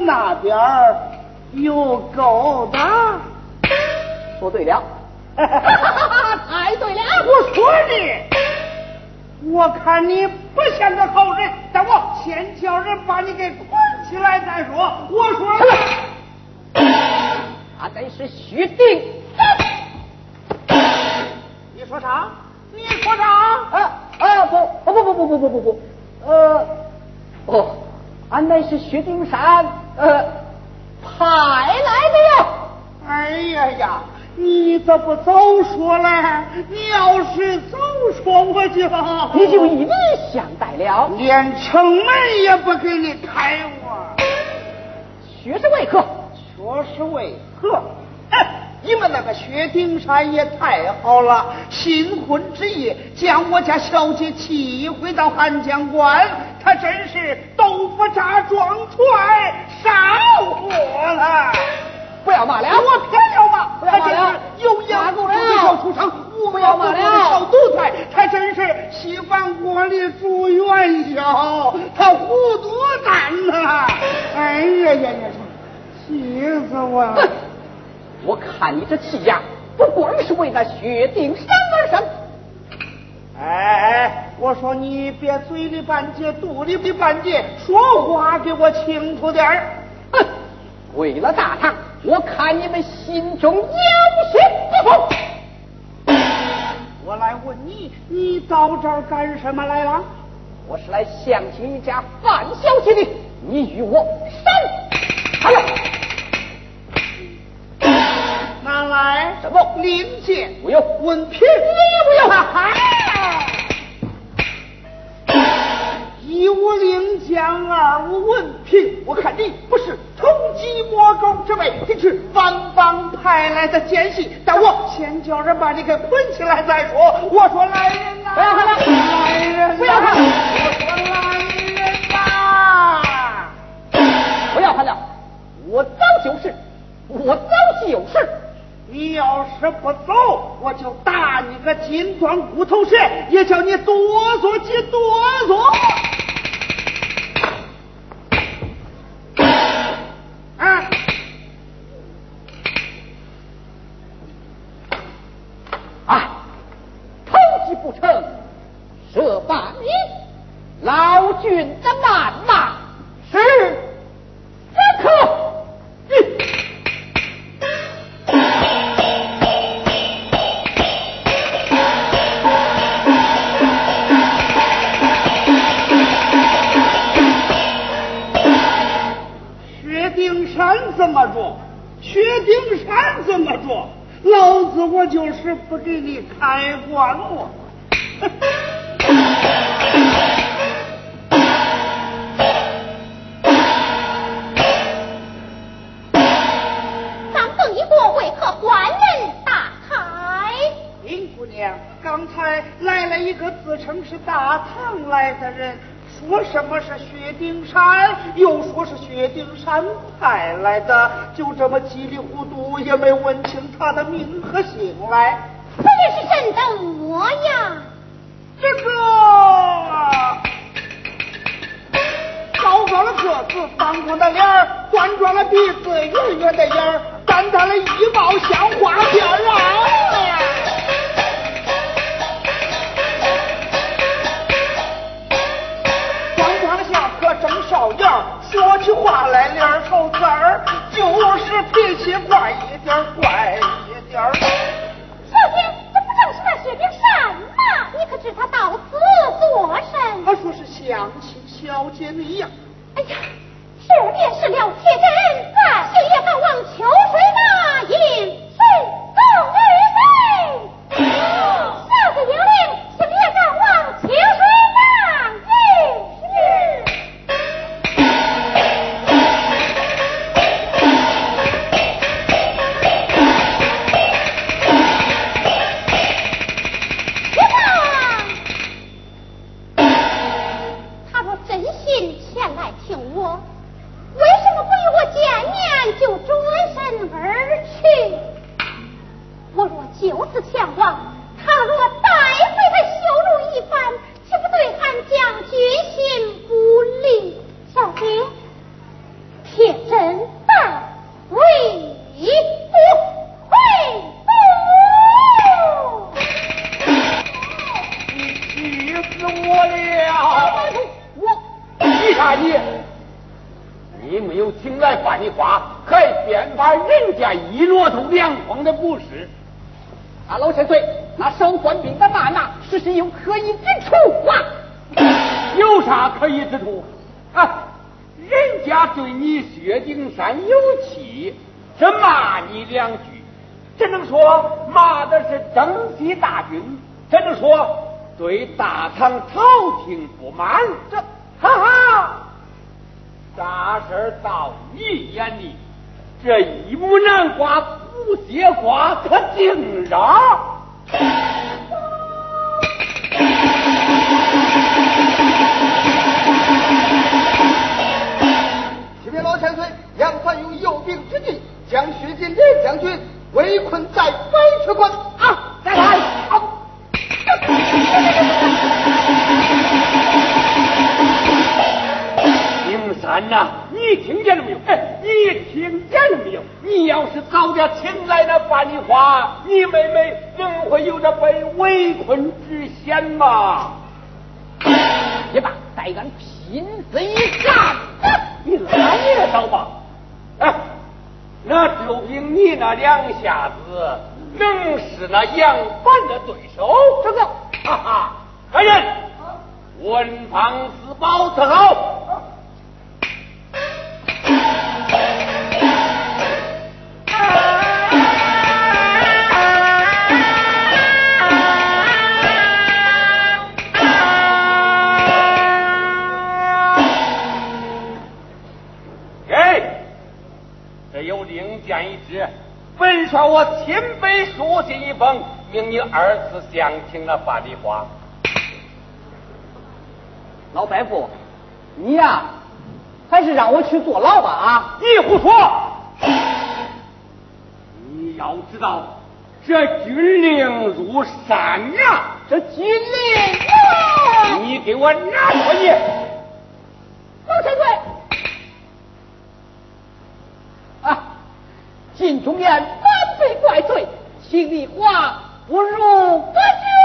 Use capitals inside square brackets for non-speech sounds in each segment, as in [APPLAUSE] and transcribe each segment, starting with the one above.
那边儿有勾搭？[LAUGHS] 说对了，[LAUGHS] 太对了，我说你，我看你不像个好人，但我先叫人把你给捆起来再说。我说，[LAUGHS] 他乃是薛定你说啥？你说啥？啊啊不不不不不不不不不，呃，哦，俺乃是薛丁山呃派来的呀。哎呀呀！你怎么早说嘞？你要是早说，我就你就以礼相待了。连城门也不给你开我。学是为何？学是为何？哎，你们那个薛丁山也太好了，新婚之夜将我家小姐气回到汉江关，他真是豆腐渣撞船烧火了。不要骂了，我偏要骂，他真是有眼无珠的小畜生，无不要骂了的小奴才，他真是稀饭锅里煮元宵，他糊涂蛋呐！哎呀呀呀，气死我了！我看你这气呀，不光是为那薛丁山而生。哎，我说你别嘴里半截，肚里的半截，说话给我清楚点儿。哼，为了大唐，我看你们心中有些不服。我来问你，你到这儿干什么来了？我是来相亲一家范小姐的，你与我闪！哎哎。什么零件？我要问凭，你不要。一无领将，二无问聘。我看你不是偷鸡摸狗之辈，你是反帮派来的奸细。但我先叫人把你给捆起来再说。我说来人呐、不要人、了！来人、不要看！我说来人呐、啊！不要看了，我早就是，我早就是。你要是不走，我就打你个金砖骨头折，也叫你哆嗦几哆嗦。啊！啊！偷鸡不成，射罢你，老君的谩不给你开棺我。咱邓一过为何换人大开？林姑娘，刚才来了一个自称是大唐来的人，说什么是薛丁山，又说是薛丁山派来的，就这么稀里糊涂，也没问清他的名和姓来。此人是怎等模样？这个高高的个子，方方的脸，端庄的鼻子，圆圆的眼儿，淡淡的衣帽像花边儿啊！光光下颌正少眼儿，说起话来脸儿朝字儿，就是脾气怪一点儿，怪一点儿。是那薛丁山吗？你可知他到此作甚？他说是想亲小姐你呀。哎呀，是便是了，铁真，咱谁也敢往秋水那饮水走征西大军，只能说对大唐朝廷不满。这哈哈，啥事儿到你眼里，这一亩南瓜不结瓜，可净嚷。启禀老千岁，杨凡有有兵之计，将薛金莲将军围困在白雪关啊！再来，好。丁三呐、你听见了没有？哎，你听见了没有？你要是早点请来那樊梨花，你妹妹怎会有这被围困之险嘛？也罢，待俺拼死一战，你来也找吧。哎，那就凭你那两下子，能是那杨凡的对手？这个，哈哈，来人，文房四宝伺候。是，本帅我亲笔书信一封，命你儿子讲清了法理话。老百户，你呀，还是让我去坐牢吧啊！你胡说！你要知道，这军令如山啊！这军令啊！你给我拿过去！往前走。尽忠言，反被怪罪，心里话不如官军。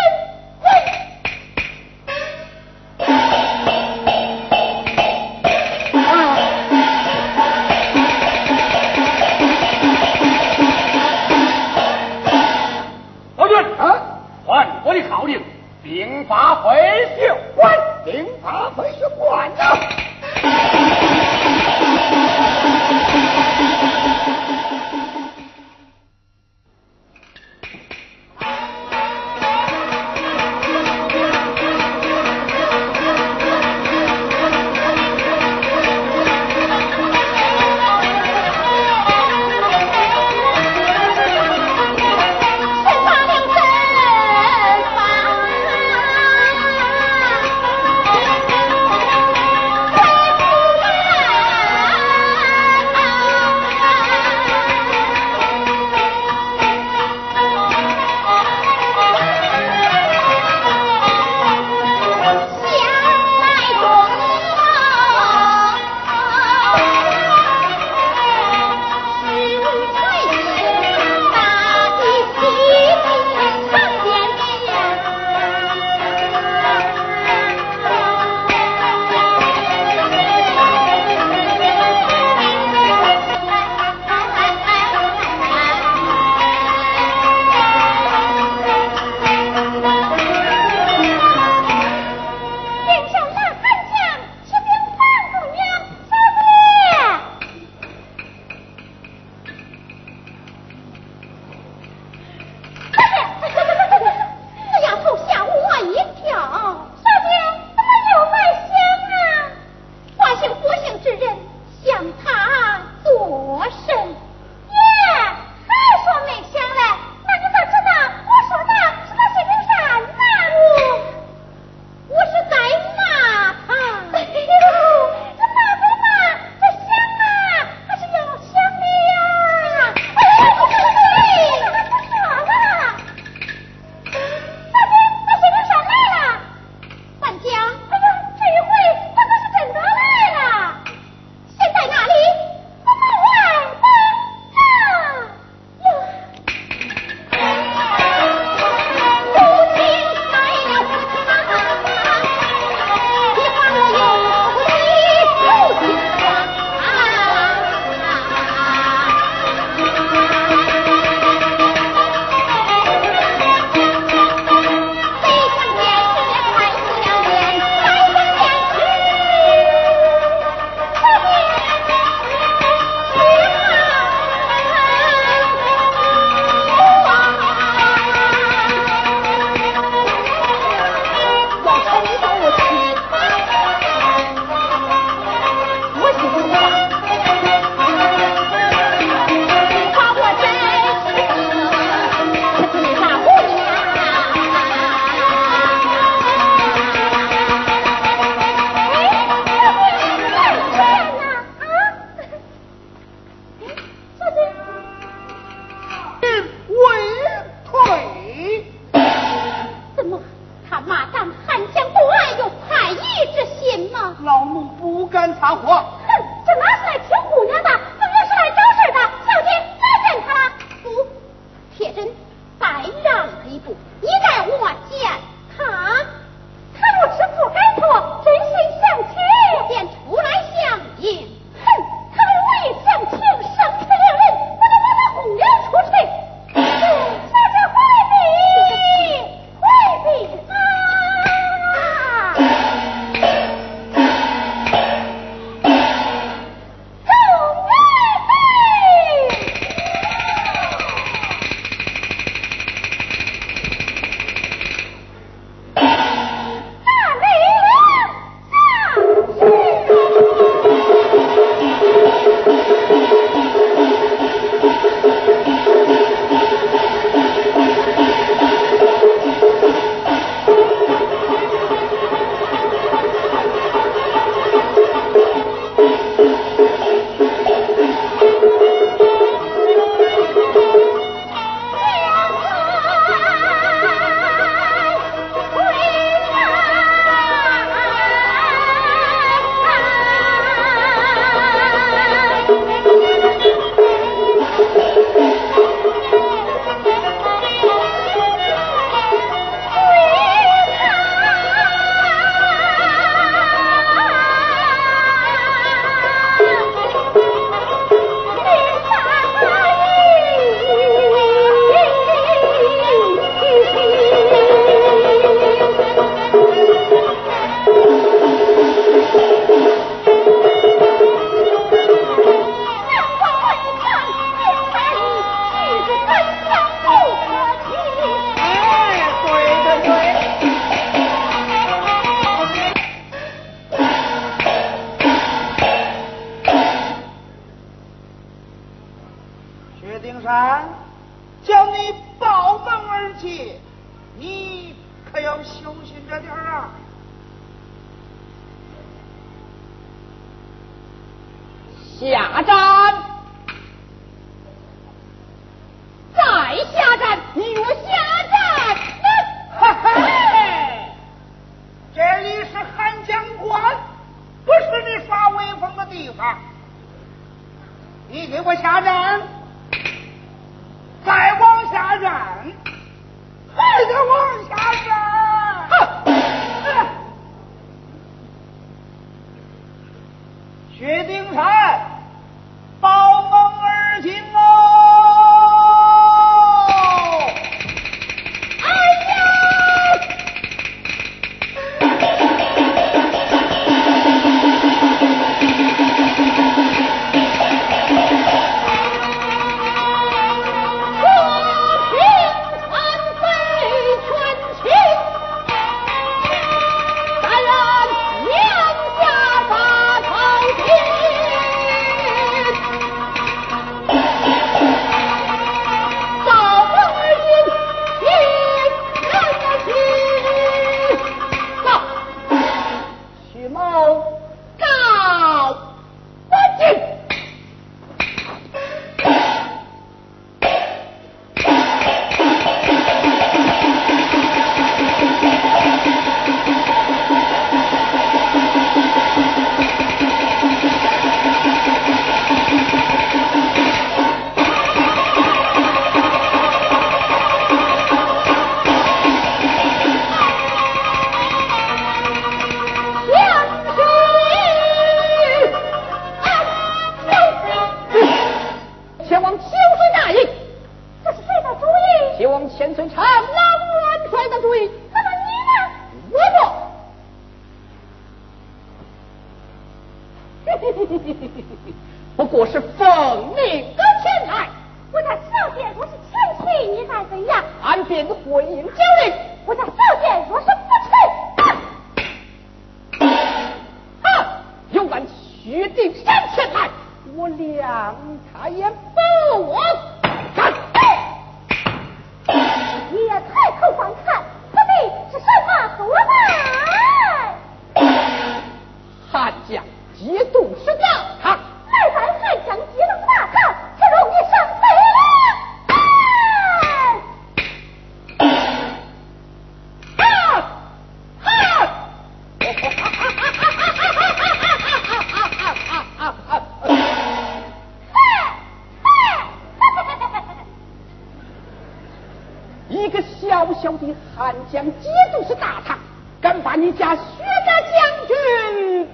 薛家将军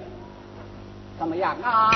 怎么样啊？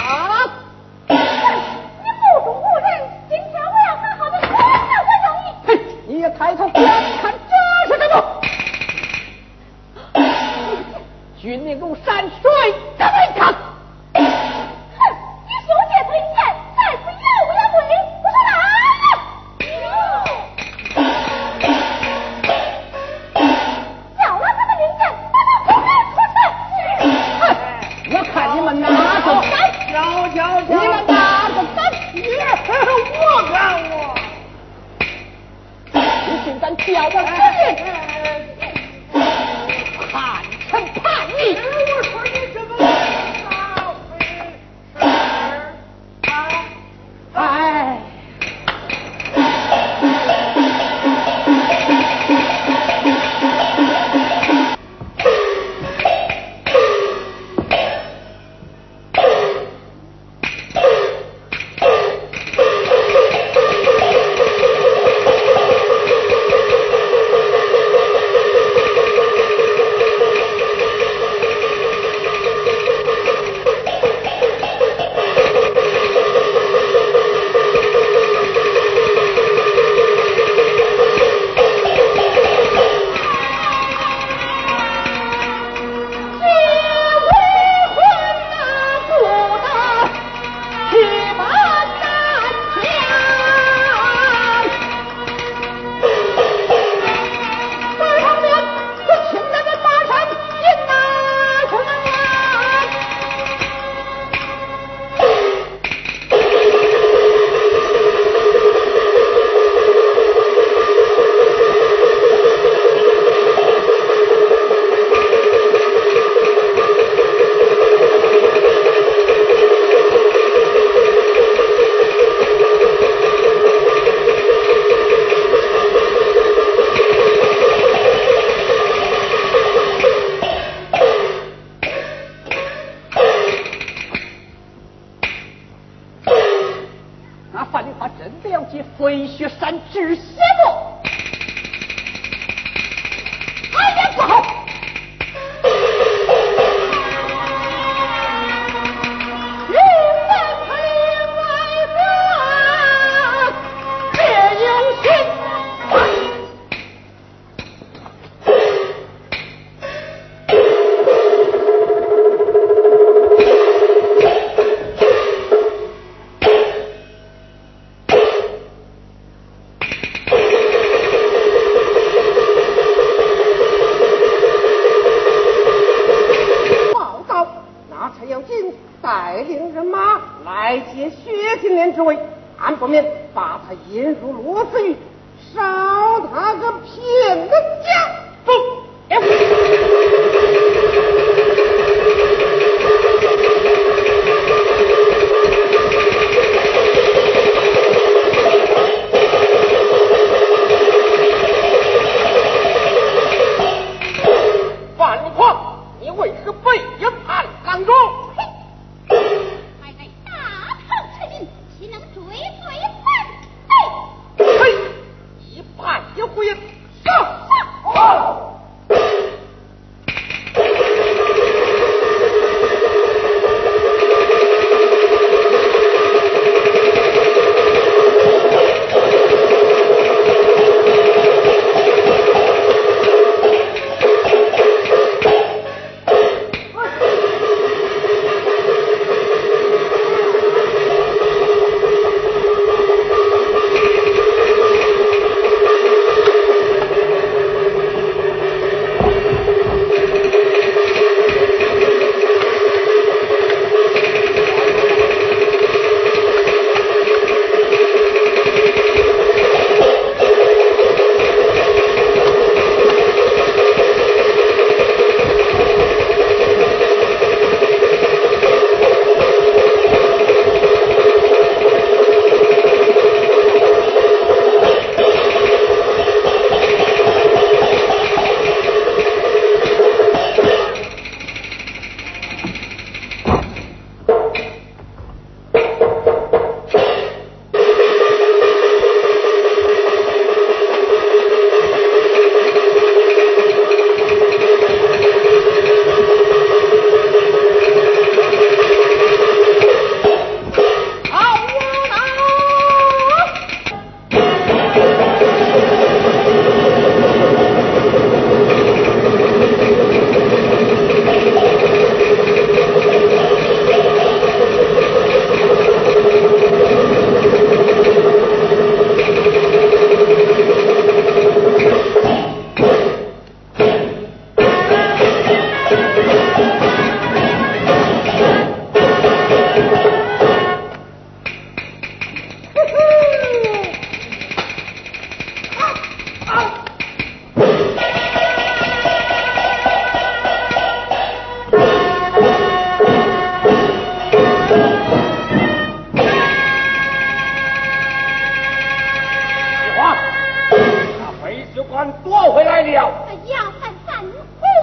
俺夺回来了，那杨三三，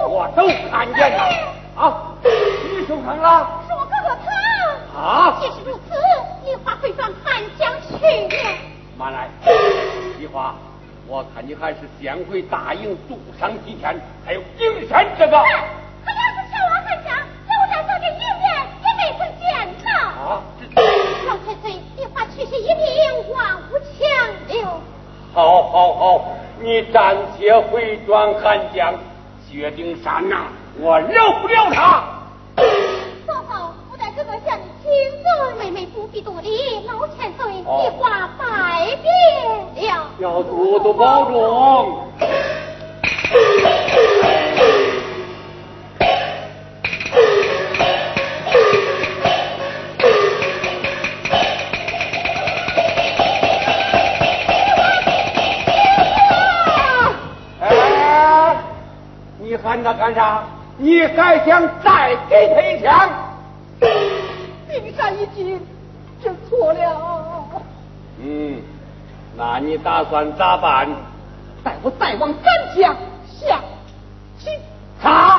我都看见了。[LAUGHS] 啊，你受伤了？是我哥哥他。啊。既是如此，梨花会往汉江去。慢来，梨花，我看你还是先回大营，住上几天。还有阴山这个。是王汉，在也见。啊。老太岁，花一命万无。好，好，好。你暂且回转汉江薛丁山呐我饶不了他。嫂嫂我在哥哥向你亲妹妹不必多礼老千岁计划百变了。要多多保重 [LAUGHS] 干啥？你还想再给他一枪？冰山一击，就错了。嗯，那你打算咋办？待我再往山脚下进查。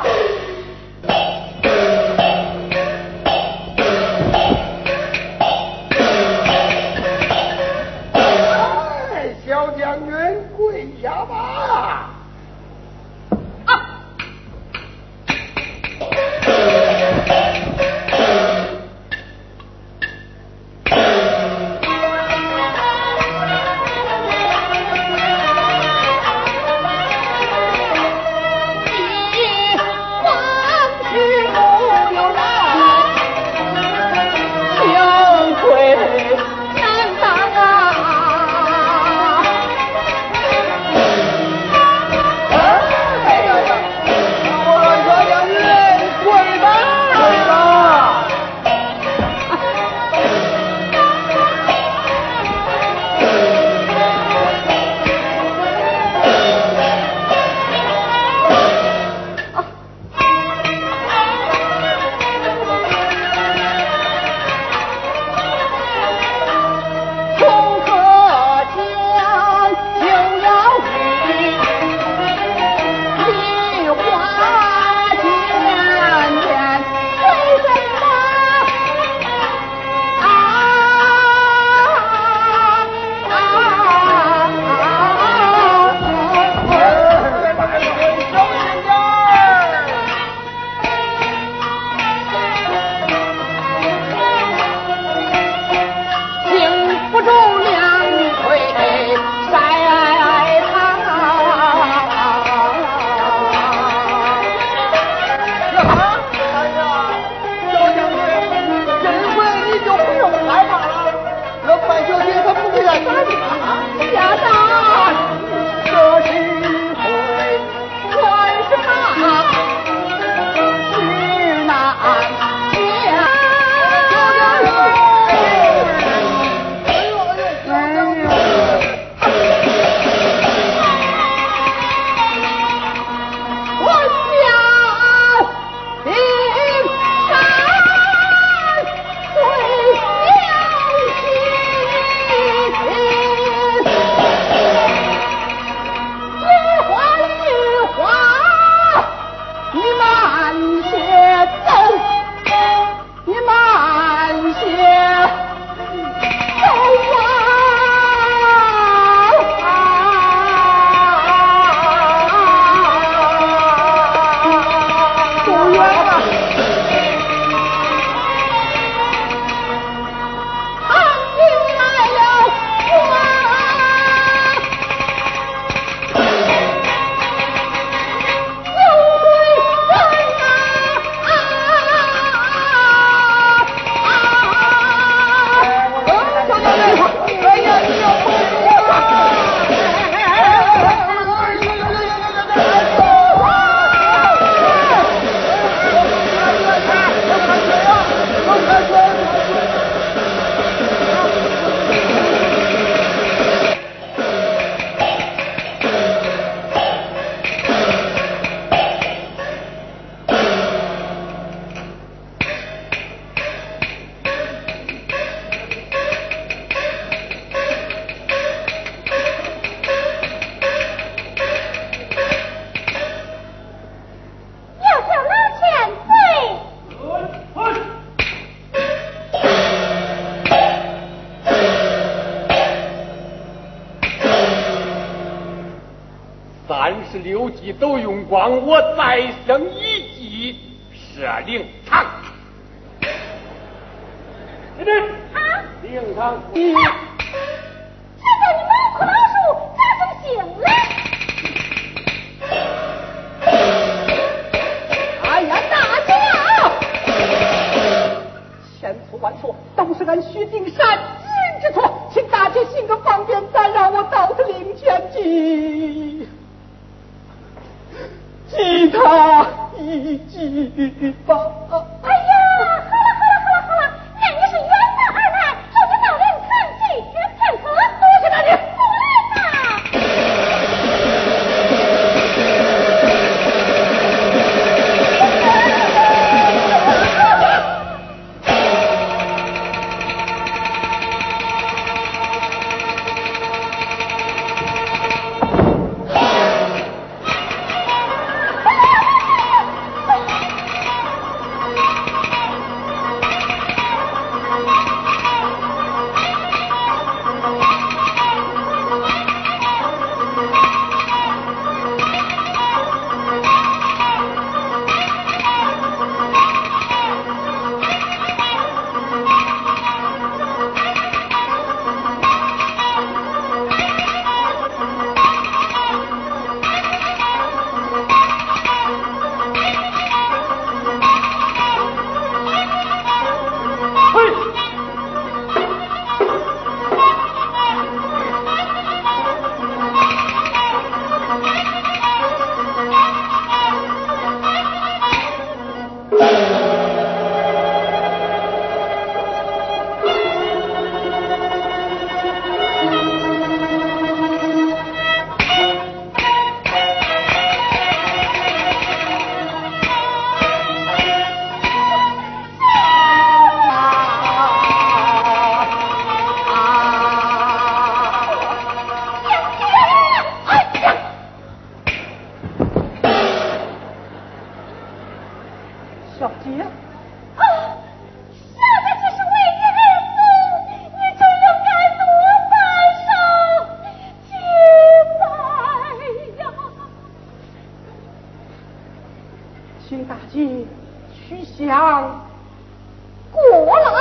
我来。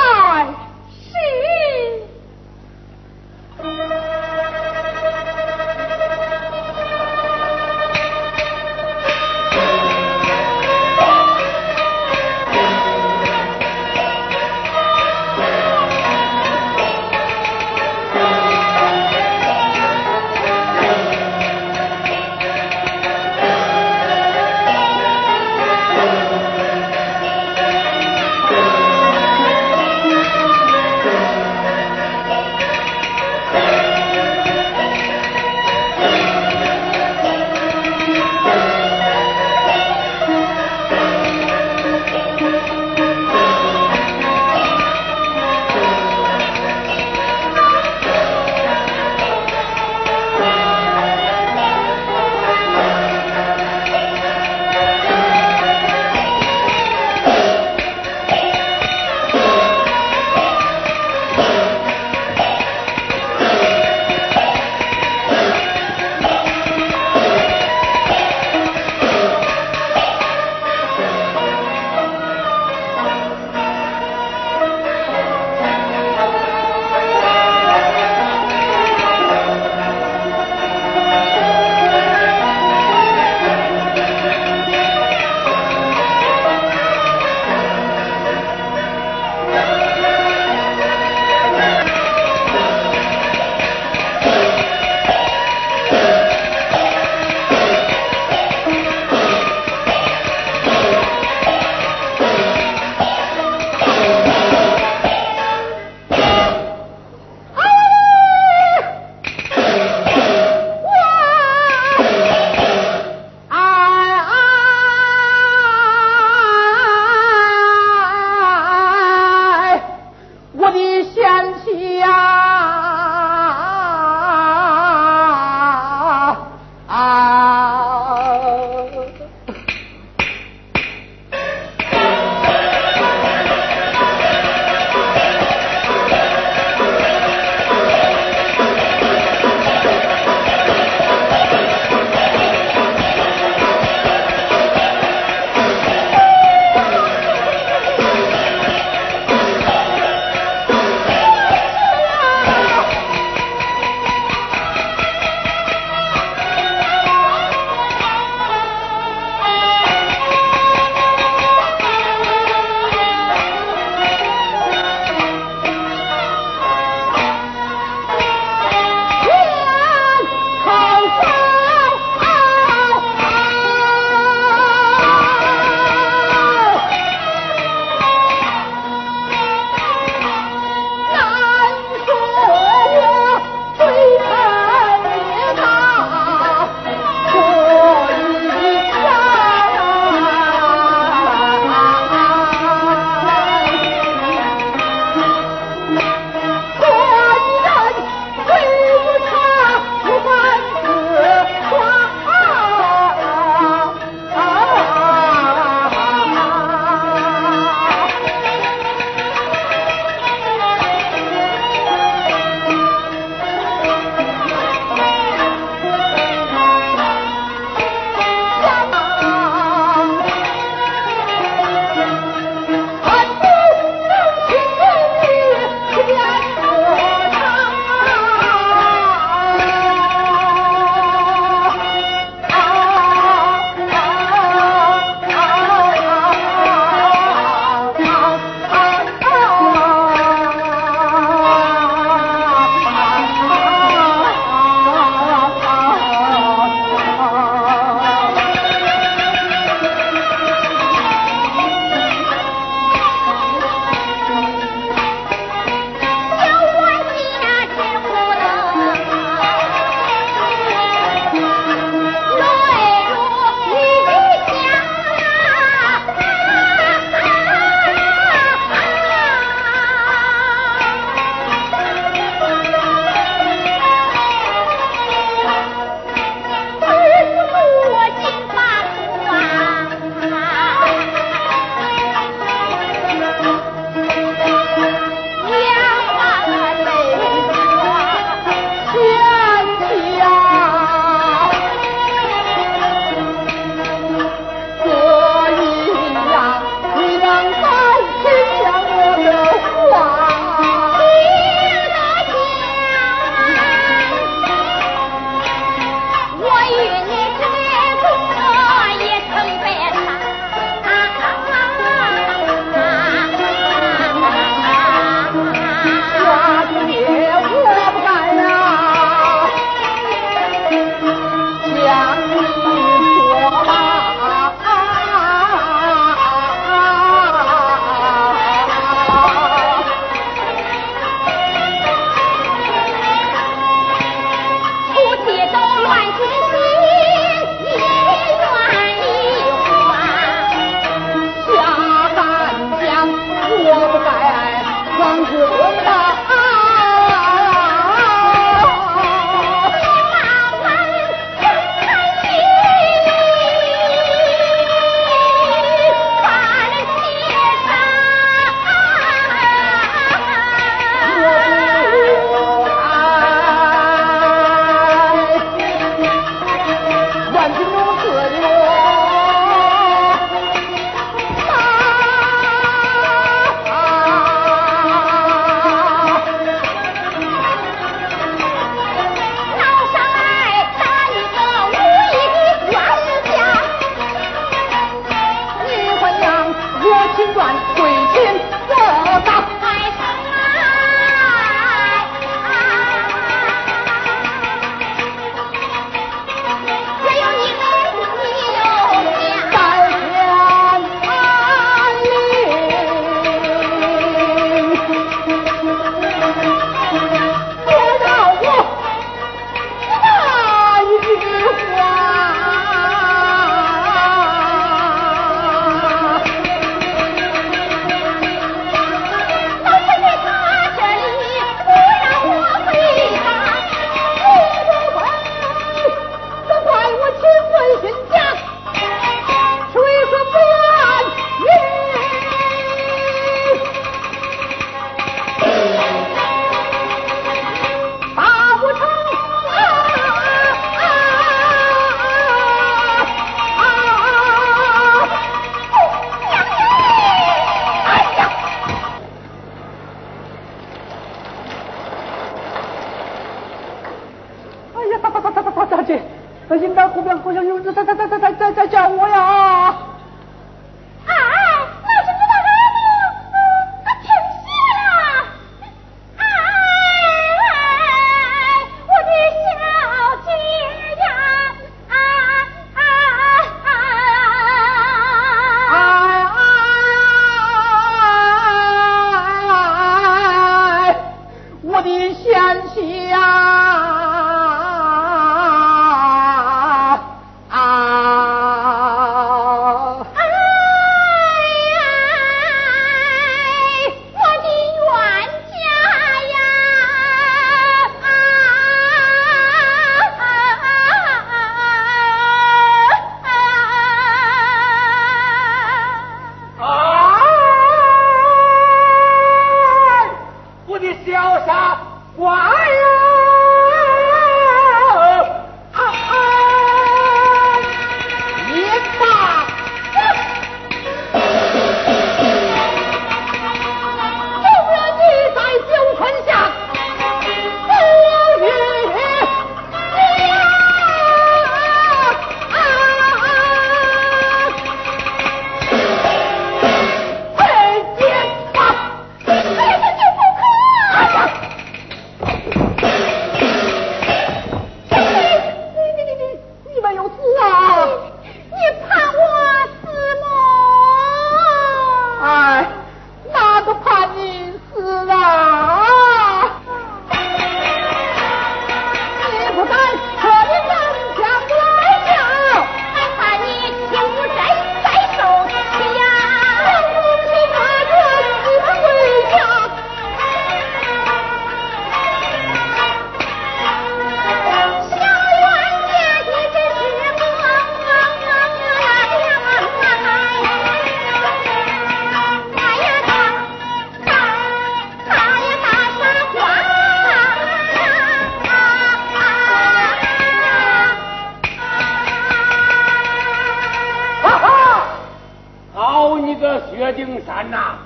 薛丁山呐、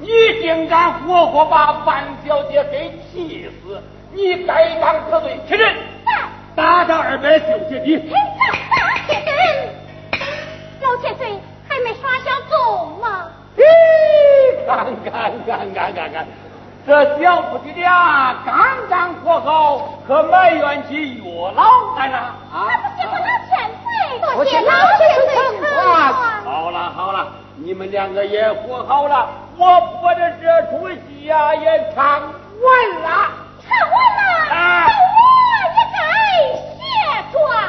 你竟敢活活把范小姐给气死！你该当何罪，起身打他二百九十的。大铁人，老千岁还没耍小纵吗？咦，看看看看看看，这小夫妻俩刚刚和好，可埋怨起岳老来了啊！那不是我老千岁，多谢老老千岁疼啊我。好了好了，你们两个也和好了，我播的这出戏呀也唱完了，唱完了，啊、我也该卸妆了。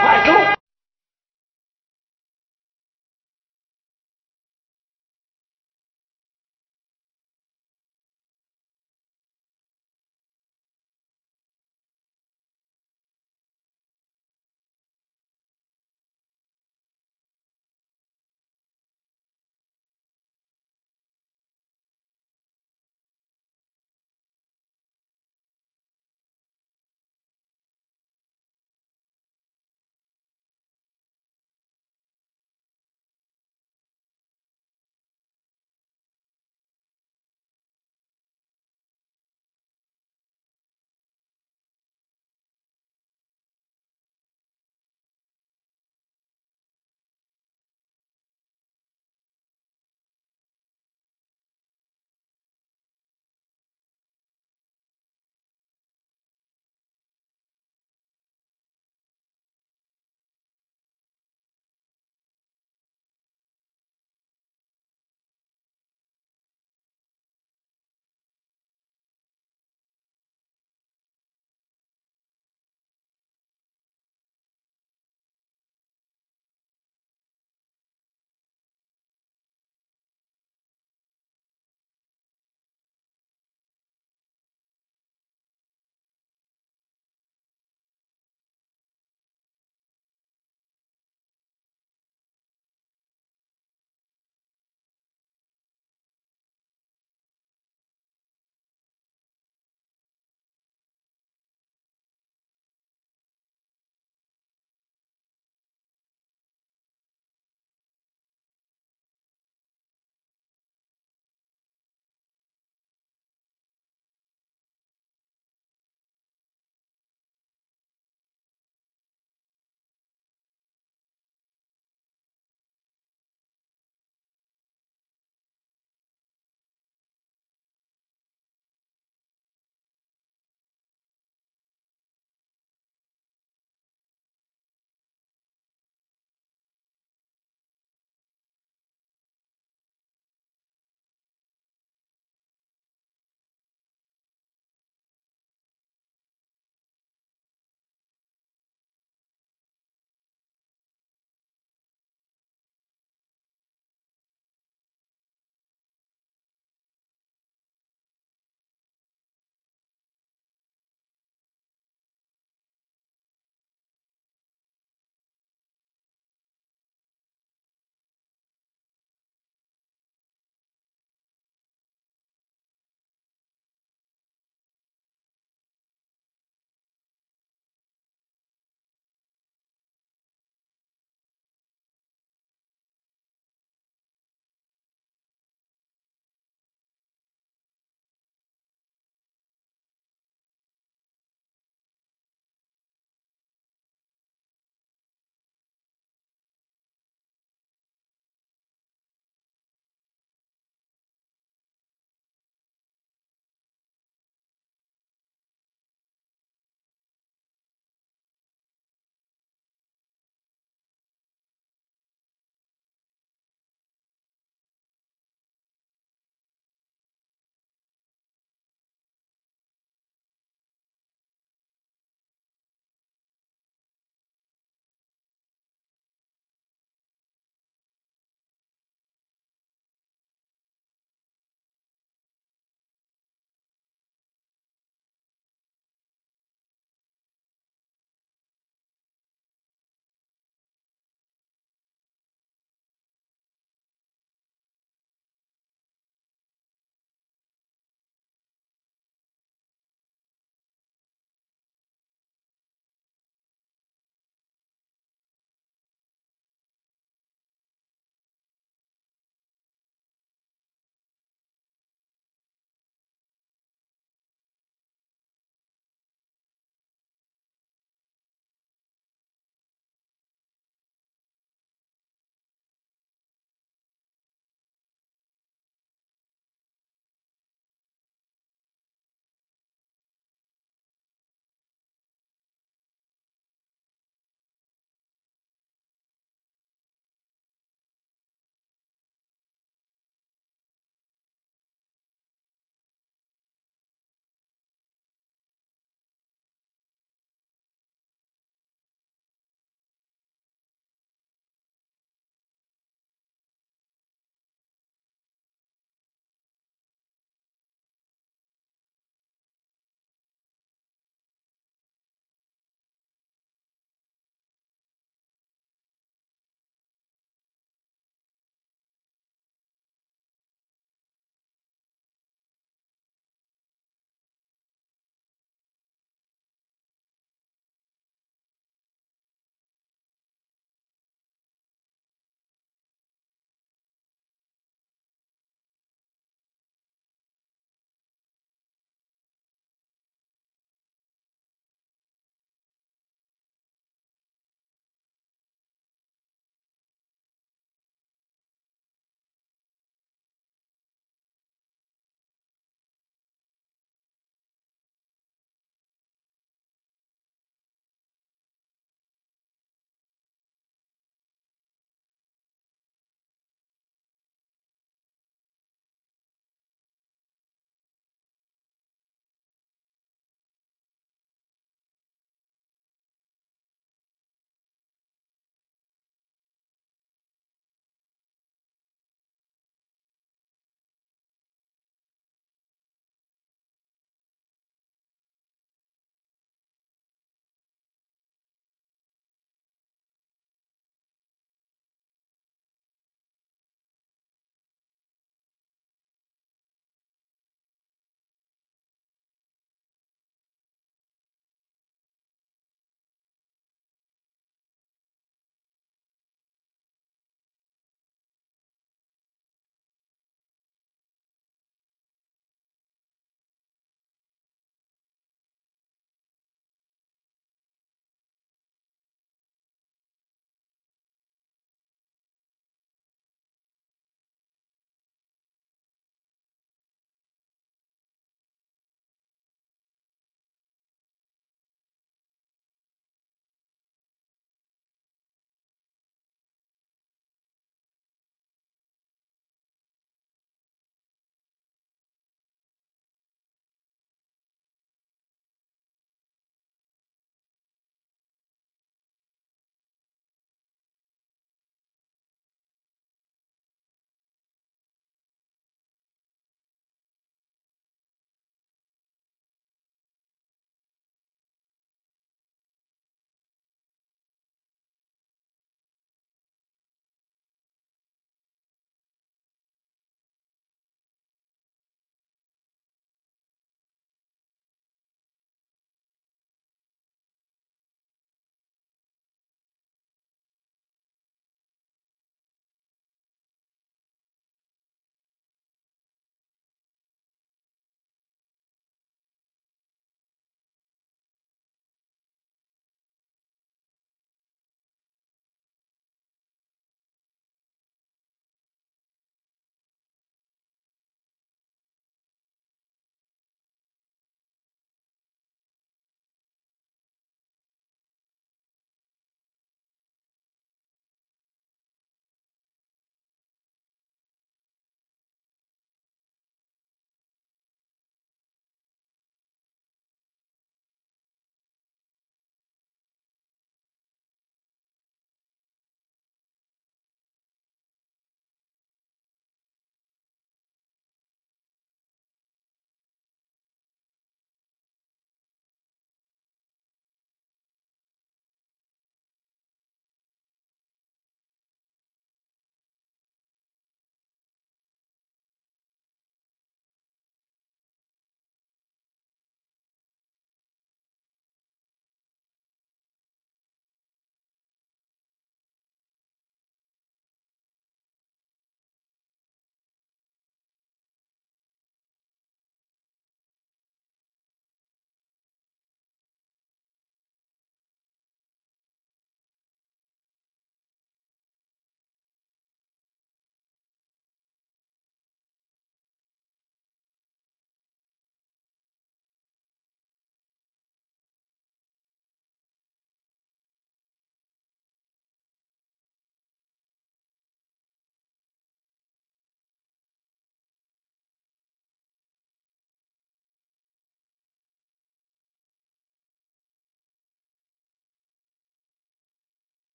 快走。